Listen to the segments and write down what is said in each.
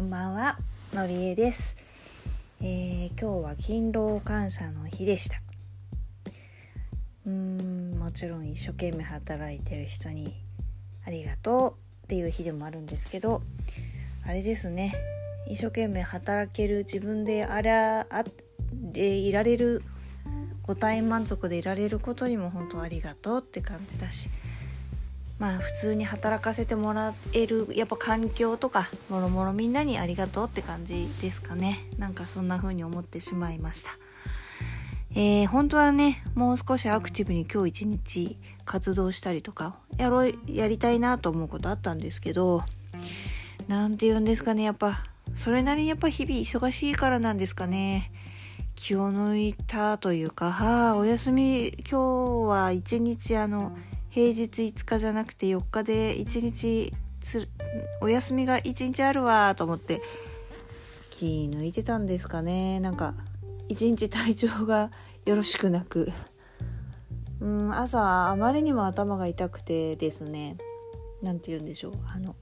こんばんはのりえです、えー今日は勤労感謝の日でした。うんもちろん一生懸命働いてる人にありがとうっていう日でもあるんですけどあれですね。一生懸命働ける自分であらあでいられる五体満足でいられることにも本当ありがとうって感じだしまあ普通に働かせてもらえるやっぱ環境とかもろもろみんなにありがとうって感じですかね。なんかそんな風に思ってしまいました。えー、本当はねもう少しアクティブに今日一日活動したりとかやろやりたいなと思うことあったんですけどなんて言うんですかねやっぱそれなりにやっぱ日々忙しいからなんですかね。気を抜いたというかはあお休み今日は一日あの平日5日じゃなくて4日で1日つお休みが1日あるわと思って。気抜いてたんですかね。なんか1日体調がよろしくなく。うん朝あまりにも頭が痛くてですね。何て言うんでしょう。あの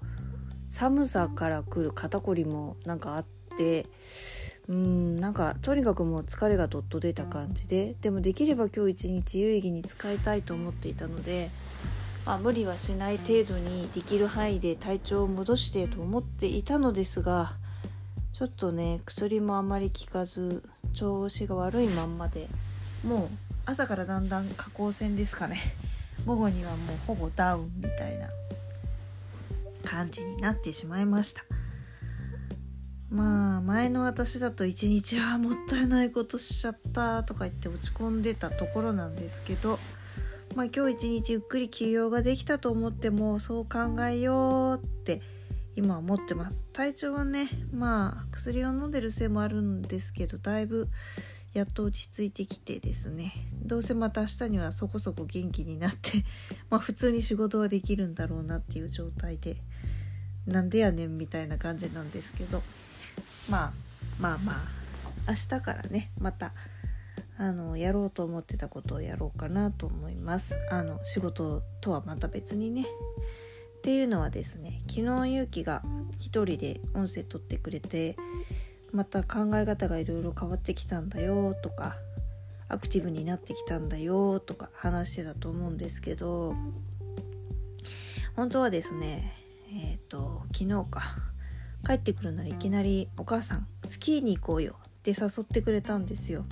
寒さから来る肩こりもなんかあってうんなんかとにかくもう疲れがどっと出た感じででもできれば今日一日有意義に使いたいと思っていたので、まあ、無理はしない程度にできる範囲で体調を戻してと思っていたのですがちょっとね薬もあんまり効かず調子が悪いまんまでもう朝からだんだん下降線ですかね 午後にはもうほぼダウンみたいな感じになってしまいました。まあ前の私だと一日はもったいないことしちゃったとか言って落ち込んでたところなんですけどまあ今日一日ゆっくり休養ができたと思ってもそう考えようって今は思ってます。体調はねまあ薬を飲んでるせいもあるんですけどだいぶやっと落ち着いてきてですね。どうせまた明日にはそこそこ元気になって まあ普通に仕事はできるんだろうなっていう状態でなんでやねんみたいな感じなんですけど。まあまあまあ明日からねまたあのやろうと思ってたことをやろうかなと思います。あの仕事とはまた別にね。っていうのはですね昨日ゆうきが一人で音声取ってくれてまた考え方がいろいろ変わってきたんだよとかアクティブになってきたんだよとか話してたと思うんですけど本当はですねえっ、と昨日か帰ってくるならいきなり「お母さんスキーに行こうよ」って誘ってくれたんですよ。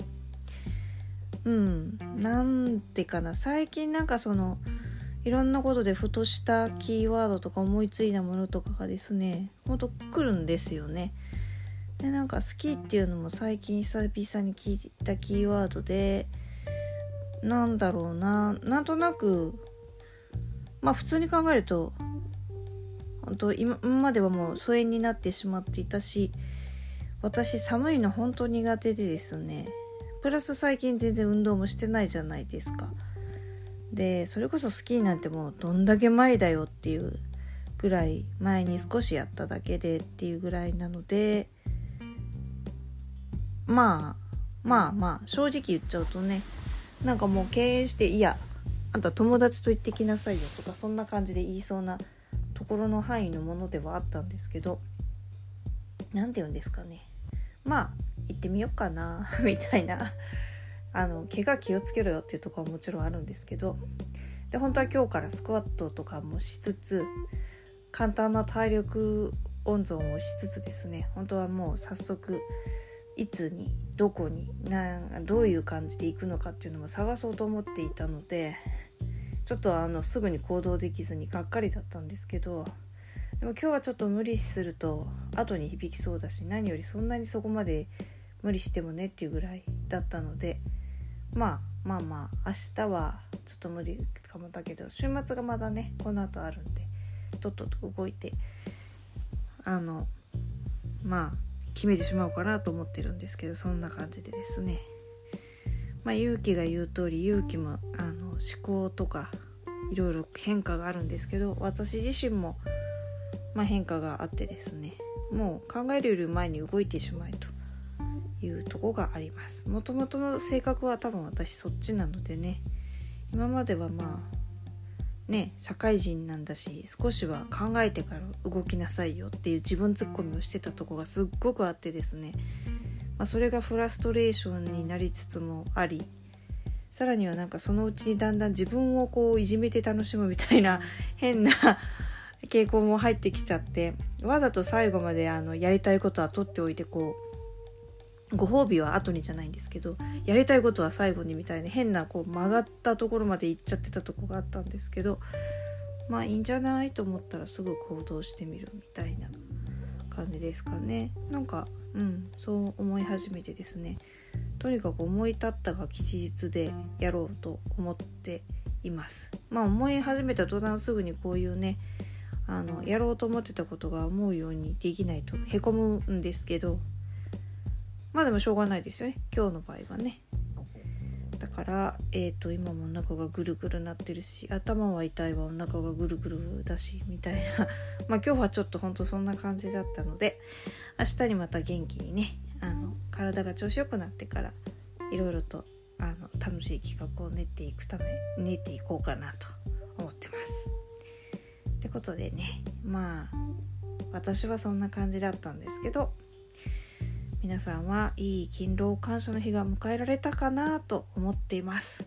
うんなんてかな最近なんかそのいろんなことでふとしたキーワードとか思いついたものとかがですねほんと来るんですよね。でなんか好きっていうのも最近久々に聞いたキーワードでなんだろうななんとなくまあ普通に考えると本当今まではもう疎遠になってしまっていたし私寒いの本当苦手でですね。プラス最近全然運動もしてないじゃないですか。でそれこそスキーなんてもうどんだけ前だよっていうぐらい前に少しやっただけでっていうぐらいなのでまあまあまあ正直言っちゃうとねなんかもう敬遠していやあんた友達と行ってきなさいよとかそんな感じで言いそうなところの範囲のものではあったんですけど何て言うんですかね。まあ行ってみようかな みたいな。あの怪我気をつけろよっていうとこはもちろんあるんですけどで本当は今日からスクワットとかもしつつ簡単な体力温存をしつつですね本当はもう早速いつにどこになどういう感じで行くのかっていうのも探そうと思っていたのでちょっとあのすぐに行動できずにがっかりだったんですけどでも今日はちょっと無理すると後に響きそうだし何よりそんなにそこまで無理してもねっていうぐらいだったので、まあ、まあまあ明日はちょっと無理かもだけど週末がまだねこの後あるんでとっとと動いてあのまあ決めてしまおうかなと思ってるんですけどそんな感じでですね。まあ勇気が言う通り勇気もあの思考とかいろいろ変化があるんですけど私自身も、まあ、変化があってですねもう考えるより前に動いてしまえというとこがあります。もともとの性格は多分私そっちなのでね今まではまあね社会人なんだし少しは考えてから動きなさいよっていう自分ツッコミをしてたとこがすっごくあってですね、まあ、それがフラストレーションになりつつもありさらにはなんかそのうちにだんだん自分をこういじめて楽しむみたいな変な傾向も入ってきちゃってわざと最後まであのやりたいことは取っておいてこうご褒美は後にじゃないんですけどやりたいことは最後にみたいな変なこう曲がったところまで行っちゃってたとこがあったんですけどまあいいんじゃないと思ったらすぐ行動してみるみたいな感じですかね。なんかうんそう思い始めてですねとにかく思い立ったが吉日でやろうと思っています。まあ思い始めた途端すぐにこういうねあのやろうと思ってたことが思うようにできないとへこむんですけどまあでもしょうがないですよね。今日の場合はね。だからえっ、ー、と今もお腹がぐるぐるなってるし頭は痛いわお腹がぐるぐるだしみたいな。まあ今日はちょっとほんとそんな感じだったので明日にまた元気にねあの体が調子よくなってからいろいろとあの楽しい企画を練っていくため練っていこうかなと思ってます。ってことでねまあ私はそんな感じだったんですけど皆さんはいい勤労感謝の日が迎えられたかなと思っています。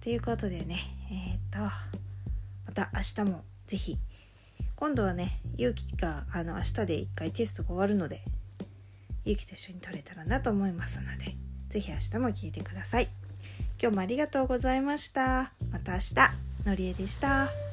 ということでねえっ、とまた明日も是非今度はねゆうきがあの明日で1回テストが終わるのでゆきと一緒に撮れたらなと思いますので是非明日も聴いてください。今日もありがとうございました。また明日のりえでした。